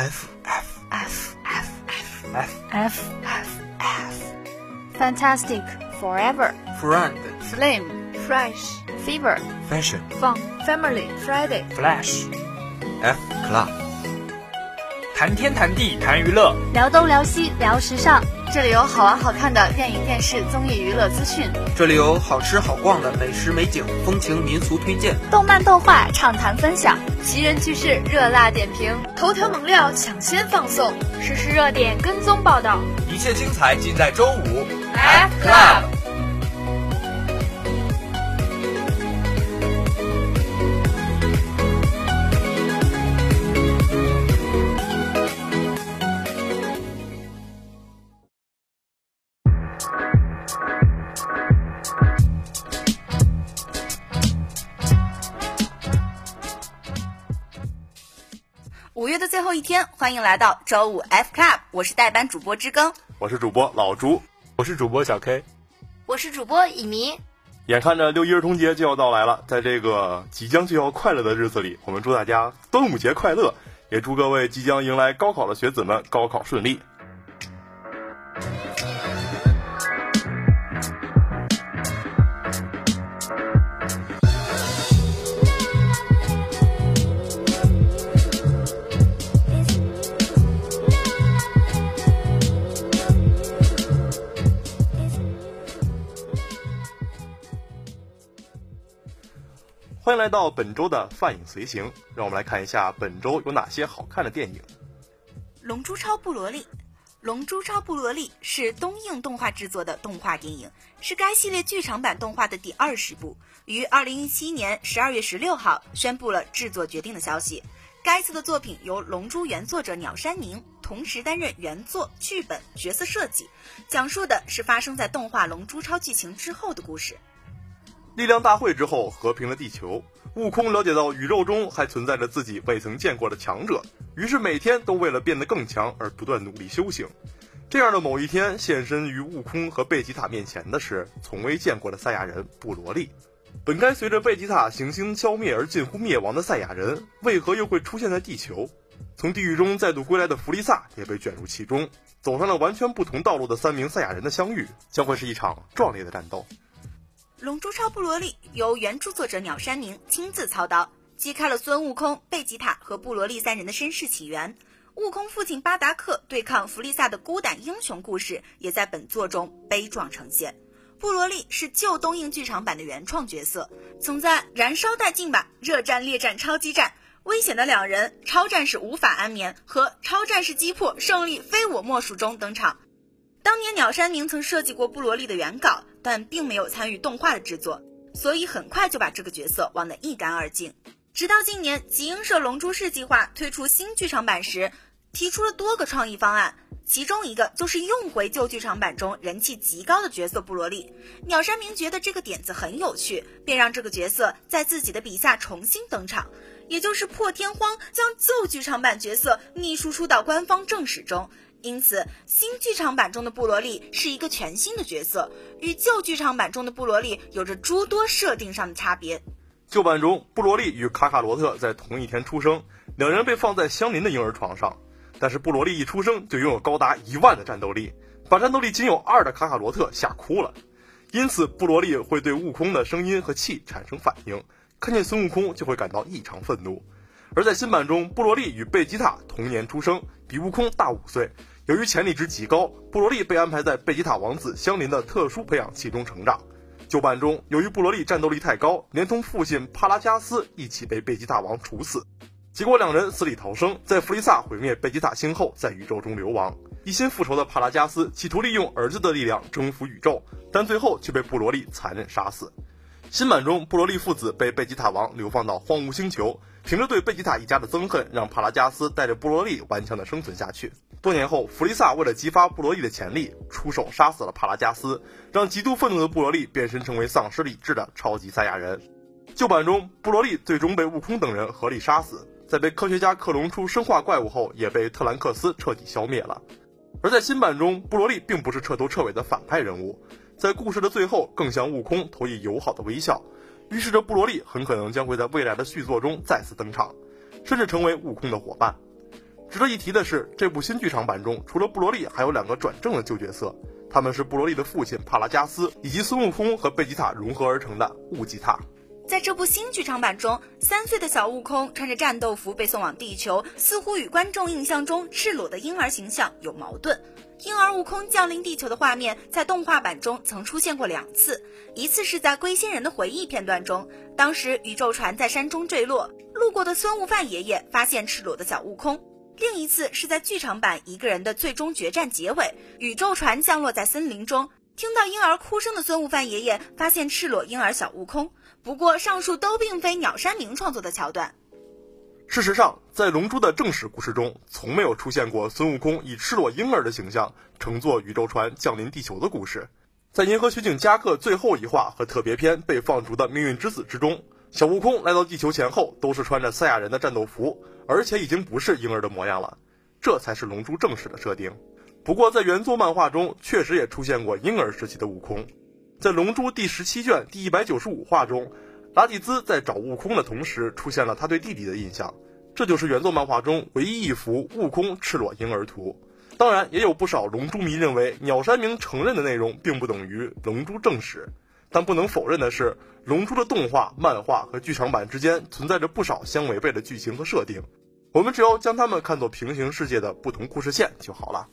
FFFFFFFF fantastic forever friend flame fresh fever fashion 放 family friday flash f club 谈天谈地谈娱乐，聊东聊西聊时尚，这里有好玩好看的电影、电视、综艺、娱乐资讯，这里有好吃好逛的美食、美景、风情民俗推荐，动漫动画畅谈分享。奇人趣事热辣点评，头条猛料抢先放送，实时热点跟踪报道，一切精彩尽在周五 F Club。天，欢迎来到周五 F Club，我是代班主播知更，我是主播老朱，我是主播小 K，我是主播乙醚。眼看着六一儿童节就要到来了，在这个即将就要快乐的日子里，我们祝大家端午节快乐，也祝各位即将迎来高考的学子们高考顺利。欢迎来到本周的泛影随行，让我们来看一下本周有哪些好看的电影。《龙珠超布罗利》，《龙珠超布罗利》是东映动画制作的动画电影，是该系列剧场版动画的第二十部，于二零一七年十二月十六号宣布了制作决定的消息。该次的作品由《龙珠》原作者鸟山明同时担任原作、剧本、角色设计，讲述的是发生在动画《龙珠超》剧情之后的故事。力量大会之后和平了地球，悟空了解到宇宙中还存在着自己未曾见过的强者，于是每天都为了变得更强而不断努力修行。这样的某一天，现身于悟空和贝吉塔面前的是从未见过的赛亚人布罗利。本该随着贝吉塔行星消灭而近乎灭亡的赛亚人，为何又会出现在地球？从地狱中再度归来的弗利萨也被卷入其中，走上了完全不同道路的三名赛亚人的相遇，将会是一场壮烈的战斗。《龙珠超布罗利》由原著作者鸟山明亲自操刀，揭开了孙悟空、贝吉塔和布罗利三人的身世起源。悟空父亲巴达克对抗弗利萨的孤胆英雄故事，也在本作中悲壮呈现。布罗利是旧东映剧场版的原创角色，曾在《燃烧殆尽吧！热战列战超激战》、危险的两人、超战士无法安眠和超战士击破胜利非我莫属中登场。当年鸟山明曾设计过布罗利的原稿。但并没有参与动画的制作，所以很快就把这个角色忘得一干二净。直到今年，集英社龙珠市计划推出新剧场版时，提出了多个创意方案，其中一个就是用回旧剧场版中人气极高的角色布罗利。鸟山明觉得这个点子很有趣，便让这个角色在自己的笔下重新登场，也就是破天荒将旧剧场版角色逆输出到官方正史中。因此，新剧场版中的布罗利是一个全新的角色，与旧剧场版中的布罗利有着诸多设定上的差别。旧版中，布罗利与卡卡罗特在同一天出生，两人被放在相邻的婴儿床上。但是布罗利一出生就拥有高达一万的战斗力，把战斗力仅有二的卡卡罗特吓哭了。因此，布罗利会对悟空的声音和气产生反应，看见孙悟空就会感到异常愤怒。而在新版中，布罗利与贝吉塔同年出生，比悟空大五岁。由于潜力值极高，布罗利被安排在贝吉塔王子相邻的特殊培养器中成长。旧版中，由于布罗利战斗力太高，连同父亲帕拉加斯一起被贝吉塔王处死。结果两人死里逃生，在弗利萨毁灭贝吉塔星后，在宇宙中流亡。一心复仇的帕拉加斯企图利用儿子的力量征服宇宙，但最后却被布罗利残忍杀死。新版中，布罗利父子被贝吉塔王流放到荒芜星球。凭着对贝吉塔一家的憎恨，让帕拉加斯带着布罗利顽强地生存下去。多年后，弗利萨为了激发布罗利的潜力，出手杀死了帕拉加斯，让极度愤怒的布罗利变身成为丧失理智的超级赛亚人。旧版中，布罗利最终被悟空等人合力杀死，在被科学家克隆出生化怪物后，也被特兰克斯彻底消灭了。而在新版中，布罗利并不是彻头彻尾的反派人物，在故事的最后，更向悟空投以友好的微笑。预示着布罗利很可能将会在未来的续作中再次登场，甚至成为悟空的伙伴。值得一提的是，这部新剧场版中，除了布罗利，还有两个转正的旧角色，他们是布罗利的父亲帕拉加斯，以及孙悟空和贝吉塔融合而成的悟吉塔。在这部新剧场版中，三岁的小悟空穿着战斗服被送往地球，似乎与观众印象中赤裸的婴儿形象有矛盾。婴儿悟空降临地球的画面在动画版中曾出现过两次，一次是在龟仙人的回忆片段中，当时宇宙船在山中坠落，路过的孙悟饭爷爷发现赤裸的小悟空；另一次是在剧场版一个人的最终决战结尾，宇宙船降落在森林中，听到婴儿哭声的孙悟饭爷爷发现赤裸婴儿小悟空。不过，上述都并非鸟山明创作的桥段。事实上，在《龙珠》的正史故事中，从没有出现过孙悟空以赤裸婴儿的形象乘坐宇宙船降临地球的故事。在《银河巡警加克》最后一话和特别篇被放逐的命运之子之中，小悟空来到地球前后都是穿着赛亚人的战斗服，而且已经不是婴儿的模样了。这才是《龙珠》正史的设定。不过，在原作漫画中，确实也出现过婴儿时期的悟空。在《龙珠》第十七卷第一百九十五话中，拉蒂兹在找悟空的同时，出现了他对弟弟的印象。这就是原作漫画中唯一一幅悟空赤裸婴儿图。当然，也有不少龙珠迷认为鸟山明承认的内容并不等于《龙珠》正史。但不能否认的是，《龙珠》的动画、漫画和剧场版之间存在着不少相违背的剧情和设定。我们只要将它们看作平行世界的不同故事线就好了。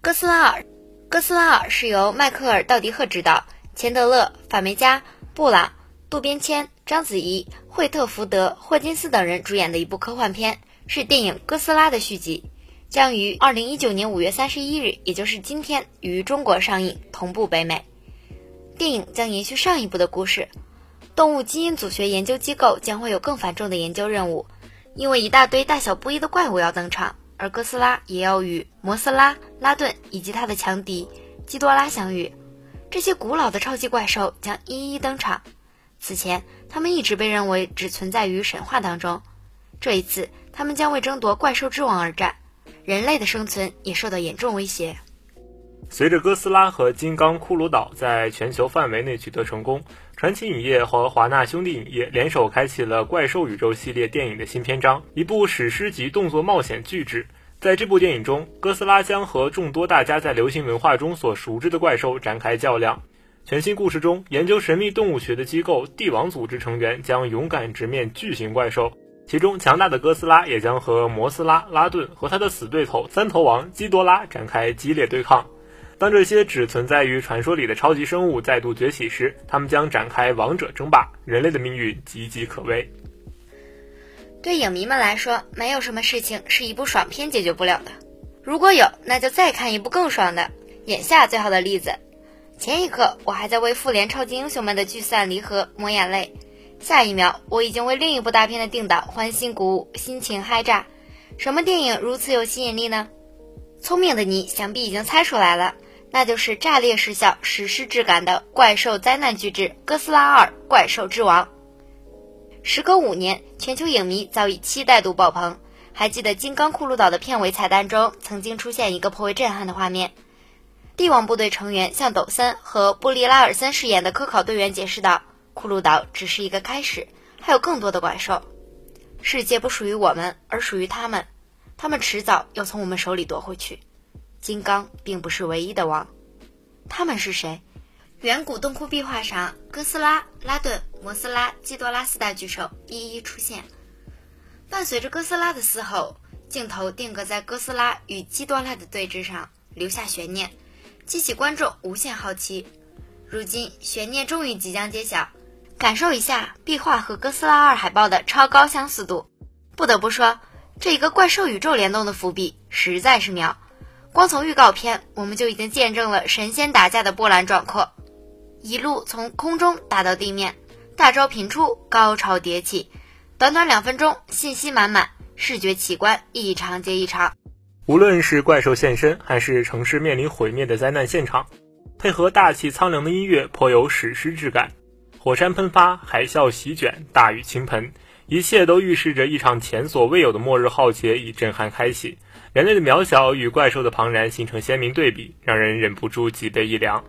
哥斯拉尔，哥斯拉尔是由迈克尔·道迪赫执导，钱德勒、法梅加、布朗、渡边谦、章子怡、惠特福德、霍金斯等人主演的一部科幻片，是电影《哥斯拉》的续集，将于二零一九年五月三十一日，也就是今天于中国上映，同步北美。电影将延续上一部的故事，动物基因组学研究机构将会有更繁重的研究任务，因为一大堆大小不一的怪物要登场。而哥斯拉也要与摩斯拉、拉顿以及他的强敌基多拉相遇，这些古老的超级怪兽将一一登场。此前，他们一直被认为只存在于神话当中，这一次，他们将为争夺怪兽之王而战，人类的生存也受到严重威胁。随着哥斯拉和金刚骷髅岛在全球范围内取得成功，传奇影业和华纳兄弟影业联手开启了怪兽宇宙系列电影的新篇章，一部史诗级动作冒险巨制。在这部电影中，哥斯拉将和众多大家在流行文化中所熟知的怪兽展开较量。全新故事中，研究神秘动物学的机构帝王组织成员将勇敢直面巨型怪兽，其中强大的哥斯拉也将和摩斯拉、拉顿和他的死对头三头王基多拉展开激烈对抗。当这些只存在于传说里的超级生物再度崛起时，他们将展开王者争霸，人类的命运岌岌可危。对影迷们来说，没有什么事情是一部爽片解决不了的。如果有，那就再看一部更爽的。眼下最好的例子，前一刻我还在为复联超级英雄们的聚散离合抹眼泪，下一秒我已经为另一部大片的定档欢欣鼓舞，心情嗨炸。什么电影如此有吸引力呢？聪明的你想必已经猜出来了。那就是炸裂视效、史诗质感的怪兽灾难巨制《哥斯拉二：怪兽之王》。时隔五年，全球影迷早已期待度爆棚。还记得《金刚骷髅岛》的片尾彩蛋中，曾经出现一个颇为震撼的画面：帝王部队成员向抖森和布利拉尔森饰演的科考队员解释道，骷髅岛只是一个开始，还有更多的怪兽。世界不属于我们，而属于他们，他们迟早要从我们手里夺回去。金刚并不是唯一的王，他们是谁？远古洞窟壁画上，哥斯拉、拉顿、摩斯拉、基多拉四大巨兽一一出现。伴随着哥斯拉的嘶吼，镜头定格在哥斯拉与基多拉的对峙上，留下悬念，激起观众无限好奇。如今悬念终于即将揭晓，感受一下壁画和哥斯拉二海报的超高相似度。不得不说，这一个怪兽宇宙联动的伏笔实在是妙。光从预告片，我们就已经见证了神仙打架的波澜壮阔，一路从空中打到地面，大招频出，高潮迭起，短短两分钟，信息满满，视觉奇观一场接一场。无论是怪兽现身，还是城市面临毁灭的灾难现场，配合大气苍凉的音乐，颇有史诗质感。火山喷发，海啸席卷，大雨倾盆，一切都预示着一场前所未有的末日浩劫已震撼开启。人类的渺小与怪兽的庞然形成鲜明对比，让人忍不住脊背一凉。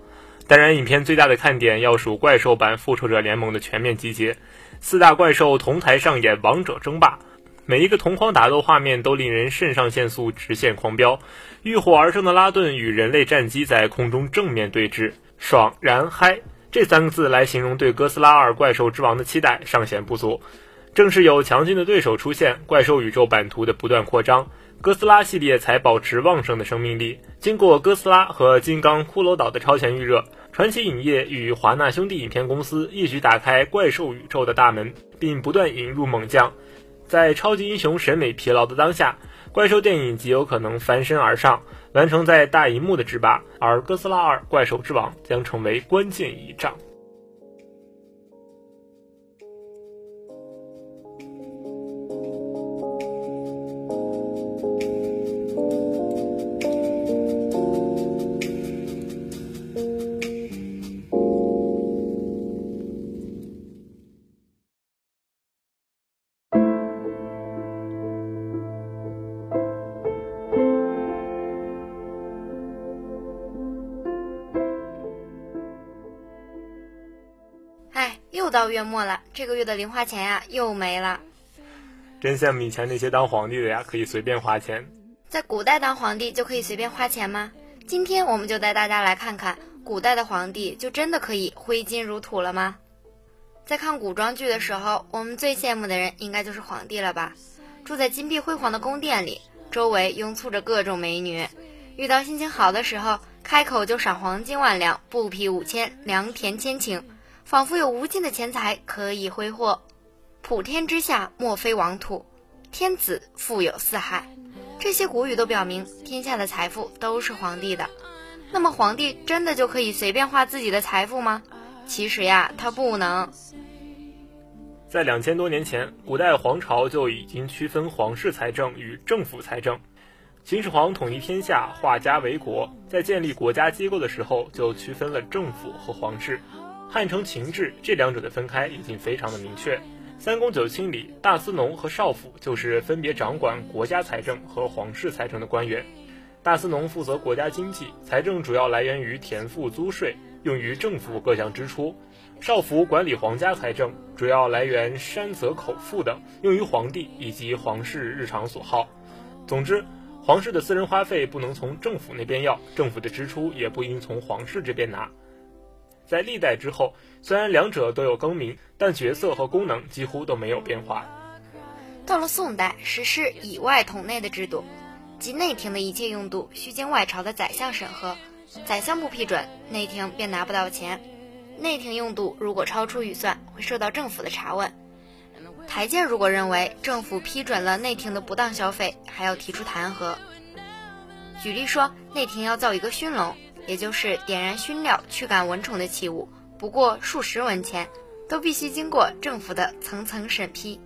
当然，影片最大的看点要数怪兽版《复仇者联盟》的全面集结。四大怪兽同台上演王者争霸，每一个同框打斗画面都令人肾上腺素直线狂飙。浴火而生的拉顿与人类战机在空中正面对峙，爽然嗨这三个字来形容对哥斯拉二怪兽之王的期待尚显不足。正是有强劲的对手出现，怪兽宇宙版图的不断扩张，哥斯拉系列才保持旺盛的生命力。经过哥斯拉和金刚骷髅岛的超前预热，传奇影业与华纳兄弟影片公司一举打开怪兽宇宙的大门，并不断引入猛将。在超级英雄审美疲劳的当下，怪兽电影极有可能翻身而上，完成在大银幕的制霸，而《哥斯拉二：怪兽之王》将成为关键一仗。末了，这个月的零花钱呀又没了。真羡慕以前那些当皇帝的呀，可以随便花钱。在古代当皇帝就可以随便花钱吗？今天我们就带大家来看看，古代的皇帝就真的可以挥金如土了吗？在看古装剧的时候，我们最羡慕的人应该就是皇帝了吧？住在金碧辉煌的宫殿里，周围拥簇着各种美女，遇到心情好的时候，开口就赏黄金万两，布匹五千，良田千顷。仿佛有无尽的钱财可以挥霍，普天之下莫非王土，天子富有四海。这些古语都表明，天下的财富都是皇帝的。那么，皇帝真的就可以随便花自己的财富吗？其实呀，他不能。在两千多年前，古代皇朝就已经区分皇室财政与政府财政。秦始皇统一天下，化家为国，在建立国家机构的时候，就区分了政府和皇室。汉承秦制，这两者的分开已经非常的明确。三公九卿里，大司农和少府就是分别掌管国家财政和皇室财政的官员。大司农负责国家经济，财政主要来源于田赋租税，用于政府各项支出；少府管理皇家财政，主要来源山泽口赋等，用于皇帝以及皇室日常所耗。总之，皇室的私人花费不能从政府那边要，政府的支出也不应从皇室这边拿。在历代之后，虽然两者都有更名，但角色和功能几乎都没有变化。到了宋代，实施以外统内的制度，即内廷的一切用度需经外朝的宰相审核，宰相不批准，内廷便拿不到钱。内廷用度如果超出预算，会受到政府的查问。台监如果认为政府批准了内廷的不当消费，还要提出弹劾。举例说，内廷要造一个熏笼。也就是点燃熏料驱赶蚊虫的器物，不过数十文钱，都必须经过政府的层层审批。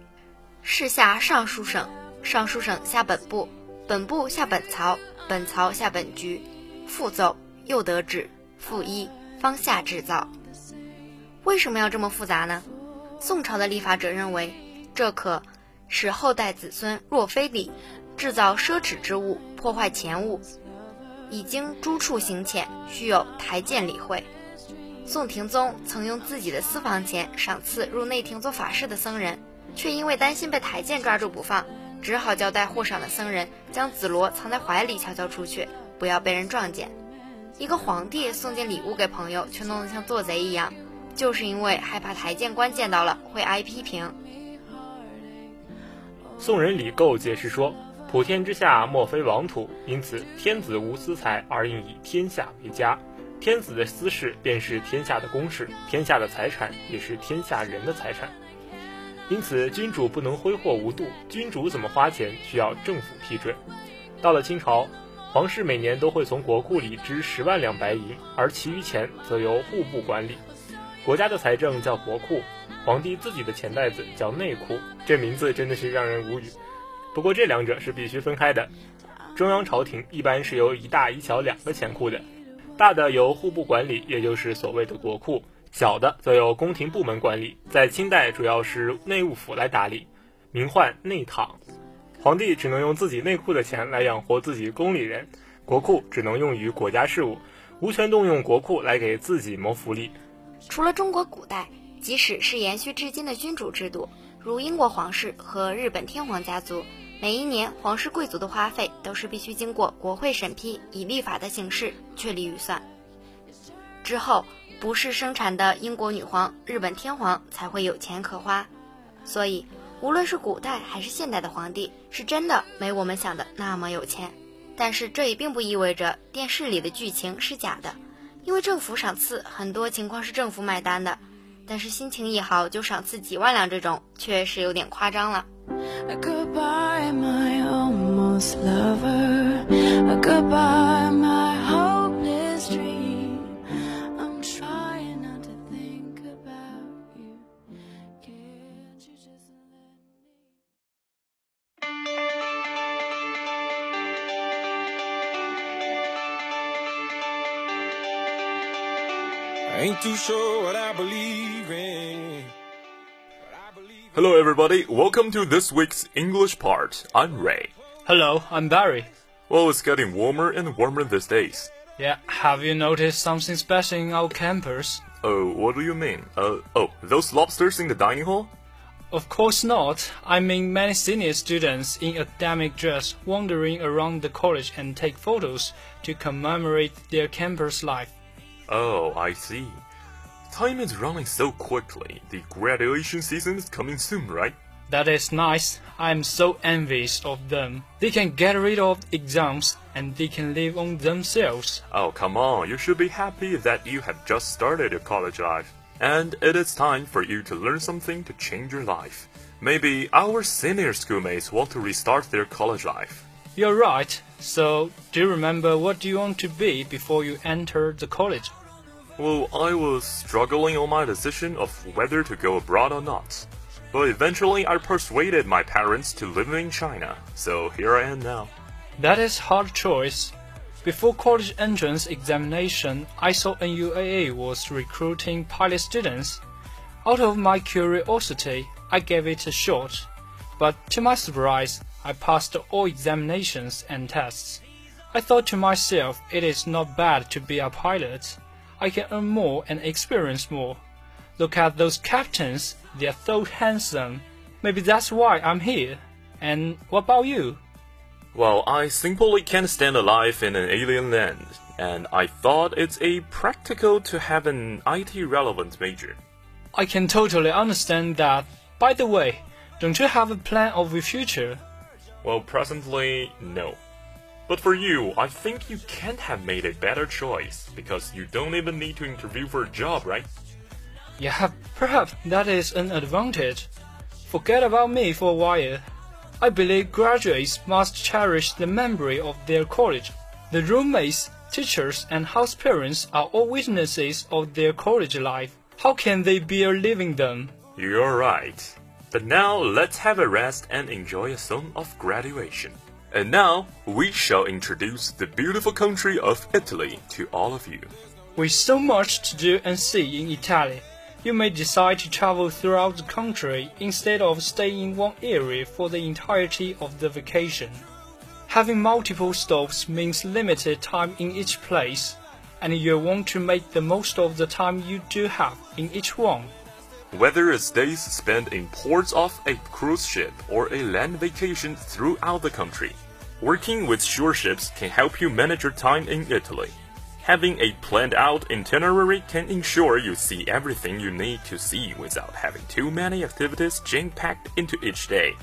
市下尚书省，尚书省下本部，本部下本曹，本曹下本局，复奏又得旨，复一方下制造。为什么要这么复杂呢？宋朝的立法者认为，这可使后代子孙若非礼，制造奢侈之物，破坏钱物。已经诸处行遣，须有台谏理会。宋廷宗曾用自己的私房钱赏赐入内廷做法事的僧人，却因为担心被台谏抓住不放，只好交代获赏的僧人将紫罗藏在怀里，悄悄出去，不要被人撞见。一个皇帝送件礼物给朋友，却弄得像做贼一样，就是因为害怕台监官见到了会挨批评。宋人李构解释说。普天之下莫非王土，因此天子无私财而应以天下为家。天子的私事便是天下的公事，天下的财产也是天下人的财产。因此，君主不能挥霍无度。君主怎么花钱，需要政府批准。到了清朝，皇室每年都会从国库里支十万两白银，而其余钱则由户部管理。国家的财政叫国库，皇帝自己的钱袋子叫内库。这名字真的是让人无语。不过这两者是必须分开的，中央朝廷一般是由一大一小两个钱库的，大的由户部管理，也就是所谓的国库，小的则由宫廷部门管理。在清代主要是内务府来打理，名唤内堂。皇帝只能用自己内库的钱来养活自己宫里人，国库只能用于国家事务，无权动用国库来给自己谋福利。除了中国古代。即使是延续至今的君主制度，如英国皇室和日本天皇家族，每一年皇室贵族的花费都是必须经过国会审批，以立法的形式确立预算。之后，不是生产的英国女皇、日本天皇才会有钱可花。所以，无论是古代还是现代的皇帝，是真的没我们想的那么有钱。但是，这也并不意味着电视里的剧情是假的，因为政府赏赐很多情况是政府买单的。但是心情一好就赏赐几万两这种，确实有点夸张了。Goodbye, my almost lover. Goodbye, my hopeless dream. I'm trying not to think about you. Can't you just let me? I Ain't too sure what I believe in. Hello, everybody. Welcome to this week's English part. I'm Ray. Hello, I'm Barry. Well, it's getting warmer and warmer these days. Yeah, have you noticed something special in our campus? Oh, what do you mean? Uh, oh, those lobsters in the dining hall? Of course not. I mean many senior students in academic dress wandering around the college and take photos to commemorate their campus life. Oh, I see. Time is running so quickly. The graduation season is coming soon, right? That is nice. I am so envious of them. They can get rid of exams and they can live on themselves. Oh, come on. You should be happy that you have just started your college life. And it is time for you to learn something to change your life. Maybe our senior schoolmates want to restart their college life. You're right. So, do you remember what do you want to be before you enter the college? Well, I was struggling on my decision of whether to go abroad or not. But eventually I persuaded my parents to live in China, so here I am now. That is hard choice. Before college entrance examination, I saw NUAA was recruiting pilot students. Out of my curiosity, I gave it a shot. But to my surprise, I passed all examinations and tests. I thought to myself, it is not bad to be a pilot. I can earn more and experience more. Look at those captains, they are so handsome. Maybe that's why I'm here. And what about you? Well, I simply can't stand alive in an alien land, and I thought it's a practical to have an IT relevant major. I can totally understand that. By the way, don't you have a plan of your future? Well, presently, no. But for you, I think you can't have made a better choice, because you don't even need to interview for a job, right? Yeah, perhaps that is an advantage. Forget about me for a while. I believe graduates must cherish the memory of their college. The roommates, teachers, and house parents are all witnesses of their college life. How can they bear leaving them? You're right. But now let's have a rest and enjoy a song of graduation. And now we shall introduce the beautiful country of Italy to all of you. With so much to do and see in Italy, you may decide to travel throughout the country instead of staying in one area for the entirety of the vacation. Having multiple stops means limited time in each place, and you'll want to make the most of the time you do have in each one. Whether it's days spent in ports off a cruise ship or a land vacation throughout the country, working with shore ships can help you manage your time in Italy. Having a planned out itinerary can ensure you see everything you need to see without having too many activities jam packed into each day.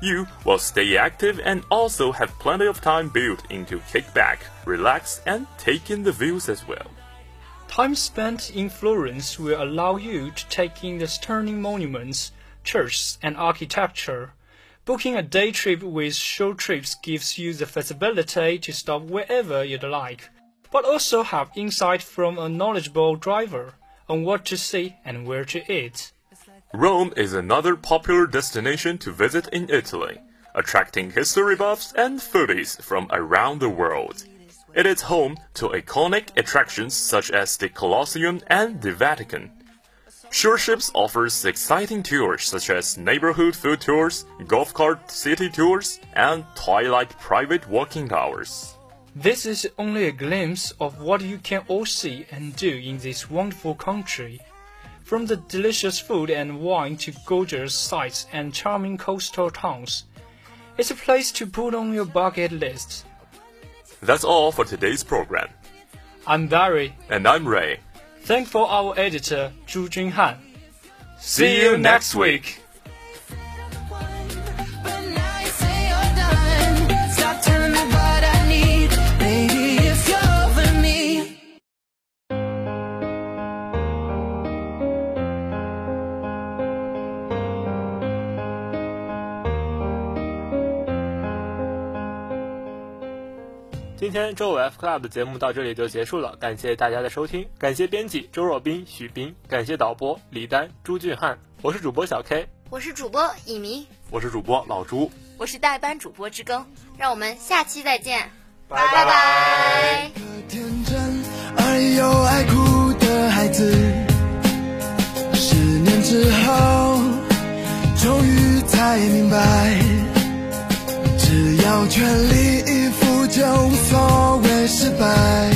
You will stay active and also have plenty of time built in to kick back, relax, and take in the views as well. Time spent in Florence will allow you to take in the stunning monuments, churches, and architecture. Booking a day trip with short trips gives you the flexibility to stop wherever you'd like, but also have insight from a knowledgeable driver on what to see and where to eat. Rome is another popular destination to visit in Italy, attracting history buffs and foodies from around the world. It is home to iconic attractions such as the Colosseum and the Vatican. Shore Ships offers exciting tours such as neighborhood food tours, golf cart city tours, and twilight private walking hours. This is only a glimpse of what you can all see and do in this wonderful country. From the delicious food and wine to gorgeous sights and charming coastal towns, it's a place to put on your bucket list. That's all for today's program. I'm Barry. And I'm Ray. Thankful our editor, Zhu Junhan. See you next week. 天周五 F Club 的节目到这里就结束了，感谢大家的收听，感谢编辑周若冰、许斌，感谢导播李丹、朱俊汉，我是主播小 K，我是主播乙醚，我是主播老朱，我是代班主播之更，让我们下期再见，拜拜。拜。天真而又爱哭的孩子，十年之后，终于才明白，只要全力以赴，就无